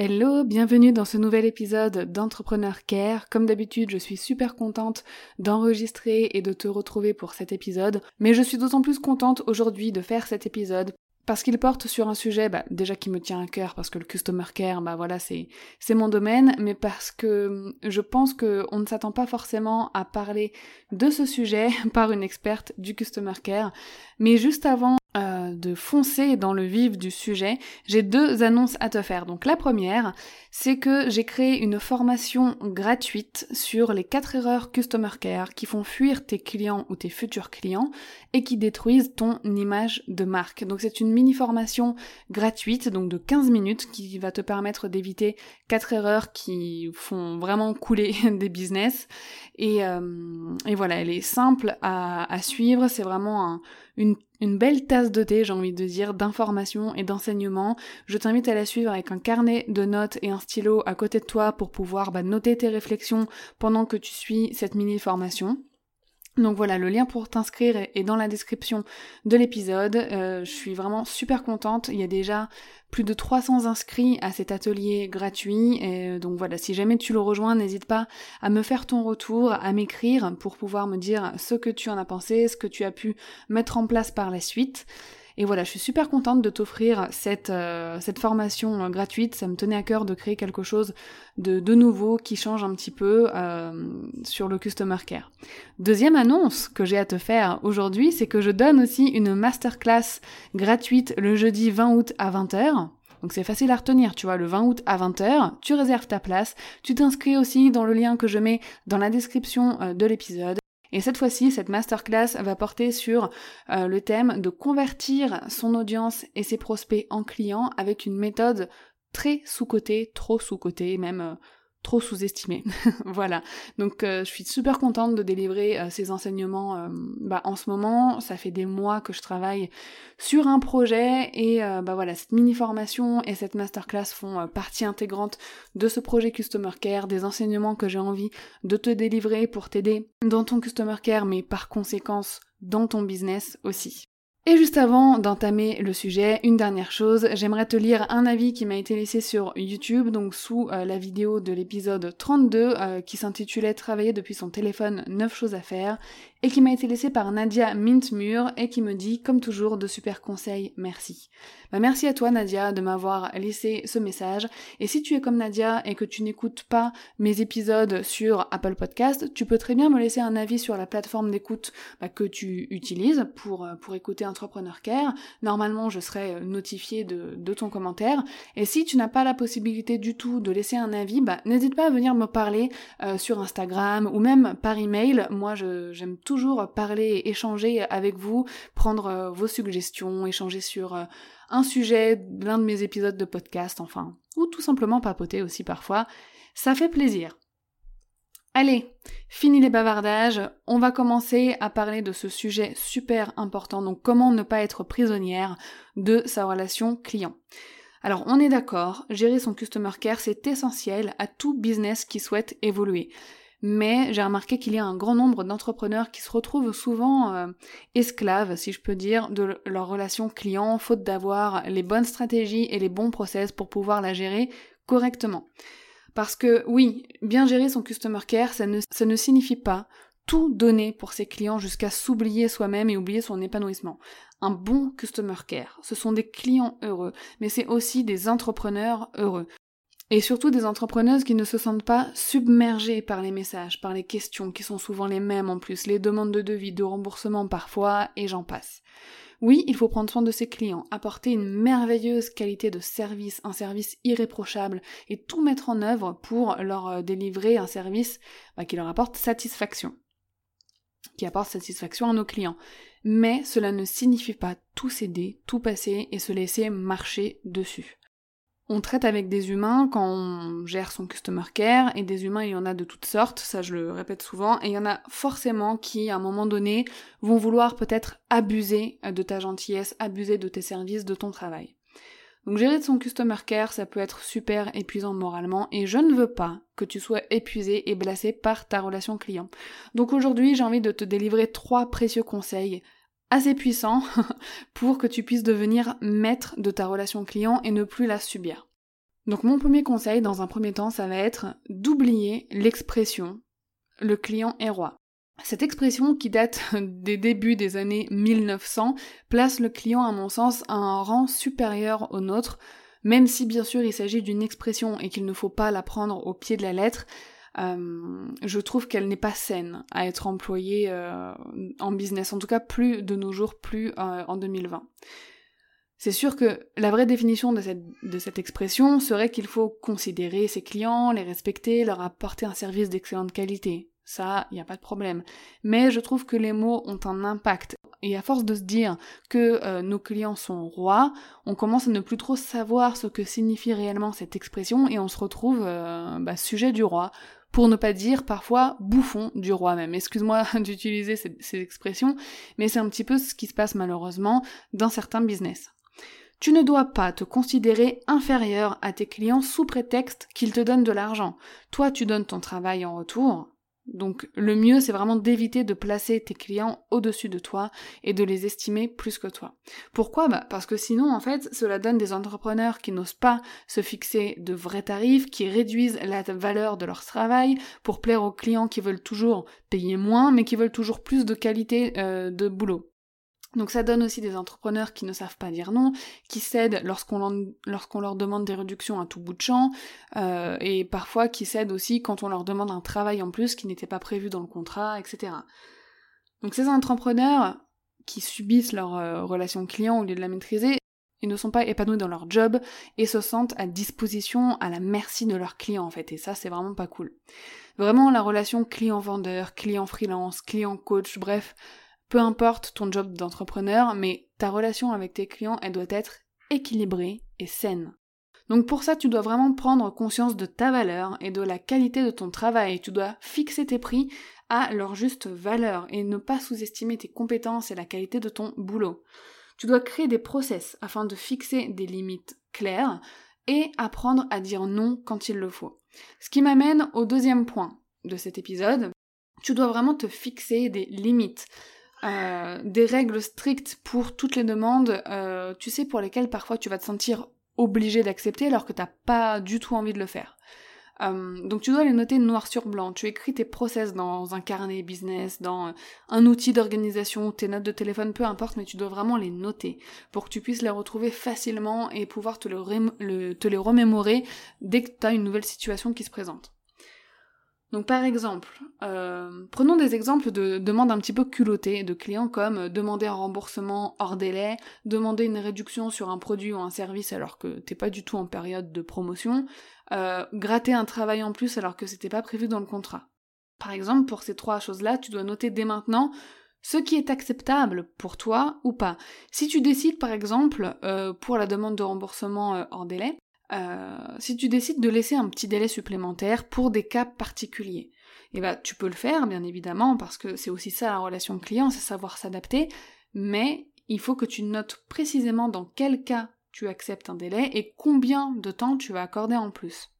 Hello, bienvenue dans ce nouvel épisode d'Entrepreneur Care. Comme d'habitude, je suis super contente d'enregistrer et de te retrouver pour cet épisode, mais je suis d'autant plus contente aujourd'hui de faire cet épisode parce qu'il porte sur un sujet bah, déjà qui me tient à cœur parce que le customer care bah voilà c'est mon domaine mais parce que hum, je pense que on ne s'attend pas forcément à parler de ce sujet par une experte du customer care mais juste avant euh, de foncer dans le vif du sujet, j'ai deux annonces à te faire. Donc la première, c'est que j'ai créé une formation gratuite sur les quatre erreurs Customer Care qui font fuir tes clients ou tes futurs clients et qui détruisent ton image de marque. Donc c'est une mini formation gratuite, donc de 15 minutes, qui va te permettre d'éviter quatre erreurs qui font vraiment couler des business. Et, euh, et voilà, elle est simple à, à suivre, c'est vraiment un, une belle tasse de thé, j'ai envie de dire, d'informations et d'enseignements. Je t'invite à la suivre avec un carnet de notes et un stylo à côté de toi pour pouvoir bah, noter tes réflexions pendant que tu suis cette mini formation. Donc voilà, le lien pour t'inscrire est dans la description de l'épisode. Euh, je suis vraiment super contente. Il y a déjà plus de 300 inscrits à cet atelier gratuit. Et donc voilà, si jamais tu le rejoins, n'hésite pas à me faire ton retour, à m'écrire pour pouvoir me dire ce que tu en as pensé, ce que tu as pu mettre en place par la suite. Et voilà, je suis super contente de t'offrir cette, euh, formation euh, gratuite. Ça me tenait à cœur de créer quelque chose de, de nouveau qui change un petit peu euh, sur le Customer Care. Deuxième annonce que j'ai à te faire aujourd'hui, c'est que je donne aussi une masterclass gratuite le jeudi 20 août à 20h. Donc c'est facile à retenir, tu vois, le 20 août à 20h, tu réserves ta place, tu t'inscris aussi dans le lien que je mets dans la description de l'épisode. Et cette fois-ci, cette masterclass va porter sur euh, le thème de convertir son audience et ses prospects en clients avec une méthode très sous-cotée, trop sous-cotée, même euh, sous-estimé. voilà. Donc euh, je suis super contente de délivrer euh, ces enseignements euh, bah, en ce moment. Ça fait des mois que je travaille sur un projet et bah voilà, cette mini formation et cette masterclass font partie intégrante de ce projet Customer Care, des enseignements que j'ai envie de te délivrer pour t'aider dans ton Customer Care, mais par conséquence dans ton business aussi. Et juste avant d'entamer le sujet, une dernière chose, j'aimerais te lire un avis qui m'a été laissé sur YouTube, donc sous euh, la vidéo de l'épisode 32, euh, qui s'intitulait Travailler depuis son téléphone, 9 choses à faire, et qui m'a été laissé par Nadia Mintmur et qui me dit, comme toujours, de super conseils, merci. Bah, merci à toi Nadia de m'avoir laissé ce message. Et si tu es comme Nadia et que tu n'écoutes pas mes épisodes sur Apple Podcast, tu peux très bien me laisser un avis sur la plateforme d'écoute bah, que tu utilises pour, euh, pour écouter Entrepreneur Care. Normalement, je serai euh, notifiée de, ton commentaire. Et si tu n'as pas la possibilité du tout de laisser un avis, bah, n'hésite pas à venir me parler euh, sur Instagram ou même par email. Moi, j'aime toujours parler, échanger avec vous, prendre vos suggestions, échanger sur un sujet, l'un de mes épisodes de podcast, enfin, ou tout simplement papoter aussi parfois. Ça fait plaisir. Allez, fini les bavardages, on va commencer à parler de ce sujet super important, donc comment ne pas être prisonnière de sa relation client. Alors on est d'accord, gérer son customer care c'est essentiel à tout business qui souhaite évoluer mais j'ai remarqué qu'il y a un grand nombre d'entrepreneurs qui se retrouvent souvent euh, esclaves, si je peux dire, de leur relation client, faute d'avoir les bonnes stratégies et les bons process pour pouvoir la gérer correctement. Parce que oui, bien gérer son customer care, ça ne, signifie pas tout donner pour ses clients jusqu'à s'oublier soi-même et oublier son épanouissement. Un bon customer care, ce sont des clients heureux, mais c'est aussi des entrepreneurs heureux. Et surtout des entrepreneuses qui ne se sentent pas submergées par les messages, par les questions qui sont souvent les mêmes en plus, les demandes de devis, de remboursement parfois, et j'en passe. Oui, il faut prendre soin de ses clients, apporter une merveilleuse qualité de service, un service irréprochable, et tout mettre en œuvre pour leur euh, délivrer un service bah, qui leur apporte satisfaction qui apporte satisfaction à nos clients. Mais cela ne signifie pas tout céder, tout passer et se laisser marcher dessus. On traite avec des humains quand on gère son customer care, et des humains il y en a de toutes sortes, ça je le répète souvent, et il y en a forcément qui, à un moment donné, vont vouloir peut-être abuser de ta gentillesse, abuser de tes services, de ton travail. Donc gérer son customer care, ça peut être super épuisant moralement, et je ne veux pas que tu sois épuisé et blessé par ta relation client. Donc aujourd'hui, j'ai envie de te délivrer trois précieux conseils assez puissant pour que tu puisses devenir maître de ta relation client et ne plus la subir. Donc mon premier conseil dans un premier temps, ça va être d'oublier l'expression le client est roi. Cette expression qui date des débuts des années 1900 place le client à mon sens à un rang supérieur au nôtre, même si bien sûr il s'agit d'une expression et qu'il ne faut pas la prendre au pied de la lettre, euh, je trouve qu'elle n'est pas saine à être employée euh, en business, en tout cas plus de nos jours, plus euh, en 2020. C'est sûr que la vraie définition de cette, expression serait qu'il faut considérer ses clients, les respecter, leur apporter un service d'excellente qualité. Ça, il n'y a pas de problème. Mais je trouve que les mots ont un impact. Et à force de se dire que nos clients sont rois, on commence à ne plus trop savoir ce que signifie réellement cette expression et on se retrouve bah, sujet du roi pour ne pas dire parfois bouffon du roi même. Excuse-moi d'utiliser ces, expressions, mais c'est un petit peu ce qui se passe malheureusement dans certains business. Tu ne dois pas te considérer inférieur à tes clients sous prétexte qu'ils te donnent de l'argent. Toi, tu donnes ton travail en retour, donc le mieux, c'est vraiment d'éviter de placer tes clients au-dessus de toi et de les estimer plus que toi. Pourquoi? Bah Parce que sinon, en fait, cela donne des entrepreneurs qui n'osent pas se fixer de vrais tarifs, qui réduisent la valeur de leur travail pour plaire aux clients qui veulent toujours payer moins, mais qui veulent toujours plus de qualité euh, de boulot. Donc ça donne aussi des entrepreneurs qui ne savent pas dire non, qui cèdent lorsqu'on leur, demande des réductions à tout bout de champ, euh, et parfois qui cèdent aussi quand on leur demande un travail en plus qui n'était pas prévu dans le contrat, etc. Donc ces entrepreneurs qui subissent leur euh, relation client au lieu de la maîtriser, ils ne sont pas épanouis dans leur job et se sentent à disposition, à la merci de leurs clients en fait, et ça c'est vraiment pas cool. Vraiment la relation client-vendeur, client-freelance, client-coach, bref, peu importe ton job d'entrepreneur, mais ta relation avec tes clients, elle doit être équilibrée et saine. Donc pour ça, tu dois vraiment prendre conscience de ta valeur et de la qualité de ton travail. Tu dois fixer tes prix à leur juste valeur et ne pas sous-estimer tes compétences et la qualité de ton boulot. Tu dois créer des process afin de fixer des limites claires et apprendre à dire non quand il le faut. Ce qui m'amène au deuxième point de cet épisode. Tu dois vraiment te fixer des limites. Euh, des règles strictes pour toutes les demandes, euh, tu sais, pour lesquelles parfois tu vas te sentir obligé d'accepter alors que t'as pas du tout envie de le faire. Euh, donc tu dois les noter noir sur blanc. Tu écris tes process dans un carnet business, dans un outil d'organisation, tes notes de téléphone, peu importe, mais tu dois vraiment les noter pour que tu puisses les retrouver facilement et pouvoir te, te les remémorer dès que tu as une nouvelle situation qui se présente. Donc par exemple, euh, prenons des exemples de demandes un petit peu culottées de clients comme demander un remboursement hors délai, demander une réduction sur un produit ou un service alors que t'es pas du tout en période de promotion, euh, gratter un travail en plus alors que c'était pas prévu dans le contrat. Par exemple, pour ces trois choses-là, tu dois noter dès maintenant ce qui est acceptable pour toi ou pas. Si tu décides par exemple euh, pour la demande de remboursement hors délai, euh, si tu décides de laisser un petit délai supplémentaire pour des cas particuliers, eh ben, tu peux le faire, bien évidemment, parce que c'est aussi ça la relation client, c'est savoir s'adapter, mais il faut que tu notes précisément dans quel cas tu acceptes un délai et combien de temps tu vas accorder en plus.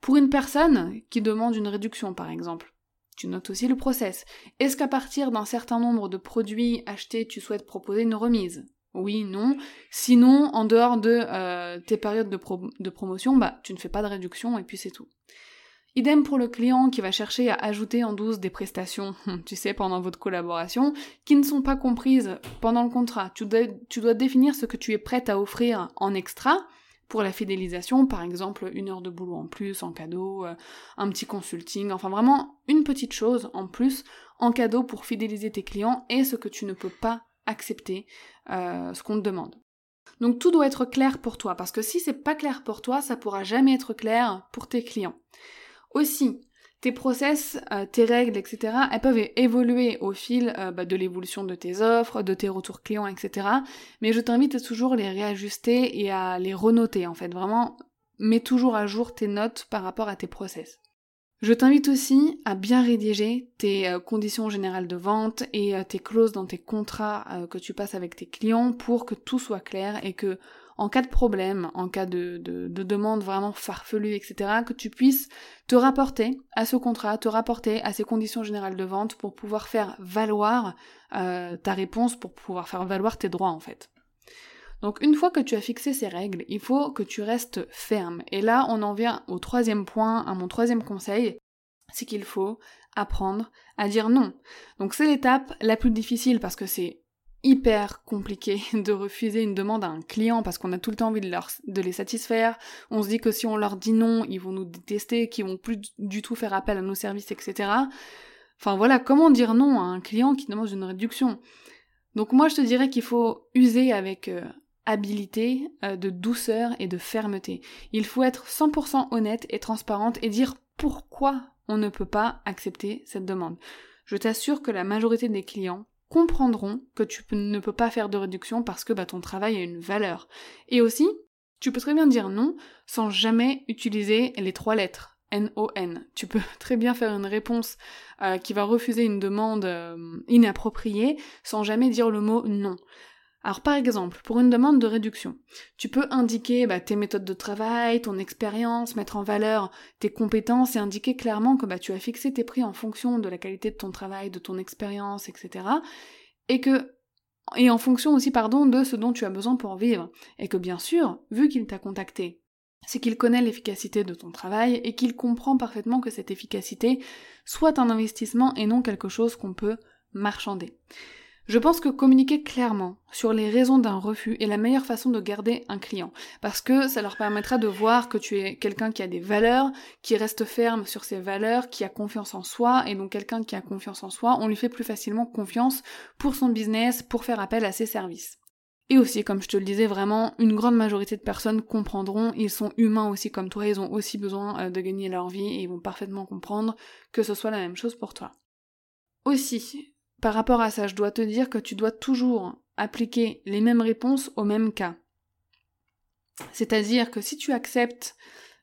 Pour une personne qui demande une réduction, par exemple, tu notes aussi le process. Est-ce qu'à partir d'un certain nombre de produits achetés, tu souhaites proposer une remise? Oui, non. Sinon, en dehors de euh, tes périodes de, promotion, bah, tu ne fais pas de réduction et puis c'est tout. Idem pour le client qui va chercher à ajouter en douce des prestations, tu sais, pendant votre collaboration, qui ne sont pas comprises pendant le contrat. Tu dois, tu dois définir ce que tu es prête à offrir en extra pour la fidélisation, par exemple une heure de boulot en plus en cadeau, euh, un petit consulting, enfin vraiment une petite chose en plus en cadeau pour fidéliser tes clients et ce que tu ne peux pas accepter, euh, ce qu'on te demande. Donc tout doit être clair pour toi, parce que si c'est pas clair pour toi, ça pourra jamais être clair pour tes clients. Aussi, tes process, euh, tes règles, etc., elles peuvent évoluer au fil euh, bah, de l'évolution de tes offres, de tes retours clients, etc. Mais je t'invite à toujours les réajuster et à les renoter, en fait. Vraiment, mets toujours à jour tes notes par rapport à tes process. Je t'invite aussi à bien rédiger tes euh, conditions générales de vente et tes clauses dans tes contrats que tu passes avec tes clients pour que tout soit clair et que en cas de problème, en cas de, de, demande vraiment farfelue, etc., que tu puisses te rapporter à ce contrat, te rapporter à ces conditions générales de vente pour pouvoir faire valoir euh, ta réponse, pour pouvoir faire valoir tes droits en fait. Donc une fois que tu as fixé ces règles, il faut que tu restes ferme. Et là, on en vient au troisième point, à mon troisième conseil, c'est qu'il faut apprendre à dire non. Donc c'est l'étape la plus difficile parce que c'est hyper compliqué de refuser une demande à un client parce qu'on a tout le temps envie de, les satisfaire. On se dit que si on leur dit non, ils vont nous détester, qu'ils vont plus du tout faire appel à nos services, etc. Enfin voilà, comment dire non à un client qui demande une réduction? Donc moi je te dirais qu'il faut user avec euh, habilité, euh, de douceur et de fermeté. Il faut être 100% honnête et transparente et dire pourquoi on ne peut pas accepter cette demande. Je t'assure que la majorité des clients comprendront que tu ne peux pas faire de réduction parce que bah, ton travail a une valeur. Et aussi, tu peux très bien dire non sans jamais utiliser les trois lettres. N-O-N. Tu peux très bien faire une réponse euh, qui va refuser une demande euh, inappropriée sans jamais dire le mot non. Alors par exemple, pour une demande de réduction, tu peux indiquer bah, tes méthodes de travail, ton expérience, mettre en valeur tes compétences et indiquer clairement que bah, tu as fixé tes prix en fonction de la qualité de ton travail, de ton expérience, etc. Et que et en fonction aussi, de ce dont tu as besoin pour vivre. Et que bien sûr, vu qu'il t'a contacté, c'est qu'il connaît l'efficacité de ton travail et qu'il comprend parfaitement que cette efficacité soit un investissement et non quelque chose qu'on peut marchander. Je pense que communiquer clairement sur les raisons d'un refus est la meilleure façon de garder un client, parce que ça leur permettra de voir que tu es quelqu'un qui a des valeurs, qui reste ferme sur ses valeurs, qui a confiance en soi, et donc quelqu'un qui a confiance en soi, on lui fait plus facilement confiance pour son business, pour faire appel à ses services. Et aussi, comme je te le disais, vraiment, une grande majorité de personnes comprendront, ils sont humains aussi comme toi, ils ont aussi besoin euh, de gagner leur vie et ils vont parfaitement comprendre que ce soit la même chose pour toi. Aussi, par rapport à ça, je dois te dire que tu dois toujours appliquer les mêmes réponses au même cas. C'est-à-dire que si tu acceptes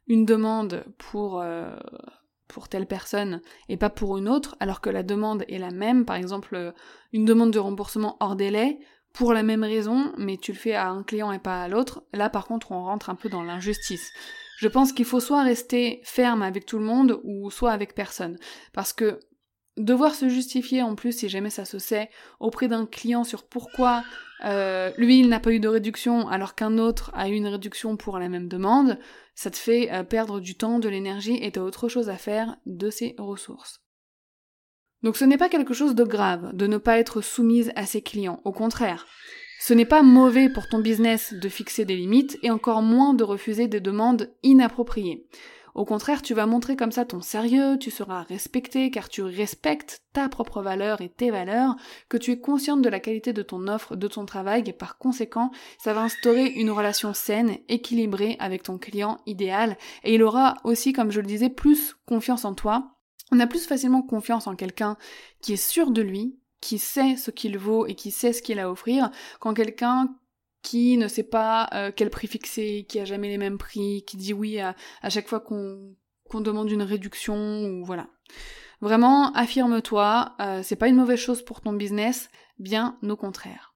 une demande pour, euh, pour telle personne et pas pour une autre, alors que la demande est la même, par exemple une demande de remboursement hors délai, pour la même raison, mais tu le fais à un client et pas à l'autre, là par contre on rentre un peu dans l'injustice. Je pense qu'il faut soit rester ferme avec tout le monde ou soit avec personne. Parce que devoir se justifier en plus si jamais ça se sait auprès d'un client sur pourquoi euh, lui il n'a pas eu de réduction alors qu'un autre a eu une réduction pour la même demande, ça te fait euh, perdre du temps, de l'énergie et t'as autre chose à faire de ces ressources. Donc ce n'est pas quelque chose de grave de ne pas être soumise à ses clients, au contraire. Ce n'est pas mauvais pour ton business de fixer des limites et encore moins de refuser des demandes inappropriées. Au contraire, tu vas montrer comme ça ton sérieux, tu seras respecté car tu respectes ta propre valeur et tes valeurs, que tu es consciente de la qualité de ton offre, de ton travail et par conséquent, ça va instaurer une relation saine, équilibrée avec ton client idéal et il aura aussi, comme je le disais, plus confiance en toi. On a plus facilement confiance en quelqu'un qui est sûr de lui, qui sait ce qu'il vaut et qui sait ce qu'il a à offrir, qu'en quelqu'un qui ne sait pas euh, quel prix fixer, qui a jamais les mêmes prix, qui dit oui à, chaque fois qu'on demande une réduction ou voilà. Vraiment, affirme-toi, euh, c'est pas une mauvaise chose pour ton business, bien au contraire.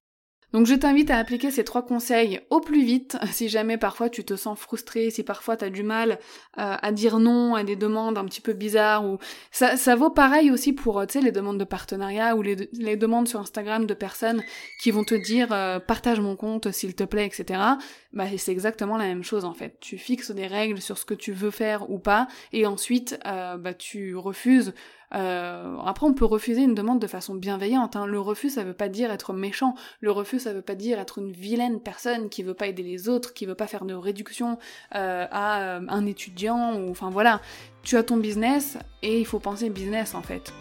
Donc je t'invite à appliquer ces trois conseils au plus vite, si jamais parfois tu te sens frustré, si parfois tu as du mal euh, à dire non à des demandes un petit peu bizarres, ou ça, ça vaut pareil aussi pour euh, les demandes de partenariat ou les, les, demandes sur Instagram de personnes qui vont te dire euh, partage mon compte s'il te plaît, etc. Bah c'est exactement la même chose en fait. Tu fixes des règles sur ce que tu veux faire ou pas, et ensuite bah tu refuses Euh, après, on peut refuser une demande de façon bienveillante. Hein. Le refus, ça veut pas dire être méchant. Le refus, ça veut pas dire être une vilaine personne qui veut pas aider les autres, qui veut pas faire de réduction euh, à euh, un étudiant, ou enfin voilà. Tu as ton business et il faut penser business en fait.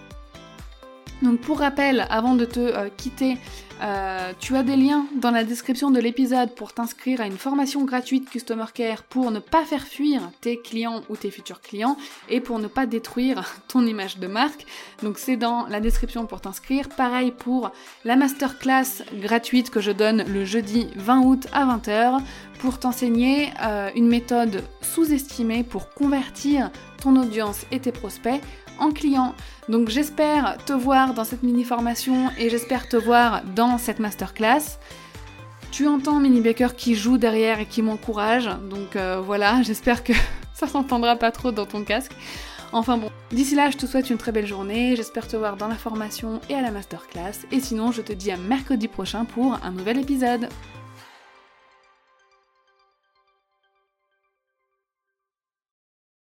Donc pour rappel, avant de te euh, quitter, euh, tu as des liens dans la description de l'épisode pour t'inscrire à une formation gratuite Customer Care pour ne pas faire fuir tes clients ou tes futurs clients et pour ne pas détruire ton image de marque. Donc c'est dans la description pour t'inscrire. Pareil pour la masterclass gratuite que je donne le jeudi 20 août à 20h pour t'enseigner euh, une méthode sous-estimée pour convertir ton audience et tes prospects en client. Donc j'espère te voir dans cette mini formation et j'espère te voir dans cette masterclass. Tu entends Mini Baker qui joue derrière et qui m'encourage, donc euh, voilà, j'espère que ça s'entendra pas trop dans ton casque. Enfin bon, d'ici là, je te souhaite une très belle journée, j'espère te voir dans la formation et à la masterclass, et sinon, je te dis à mercredi prochain pour un nouvel épisode.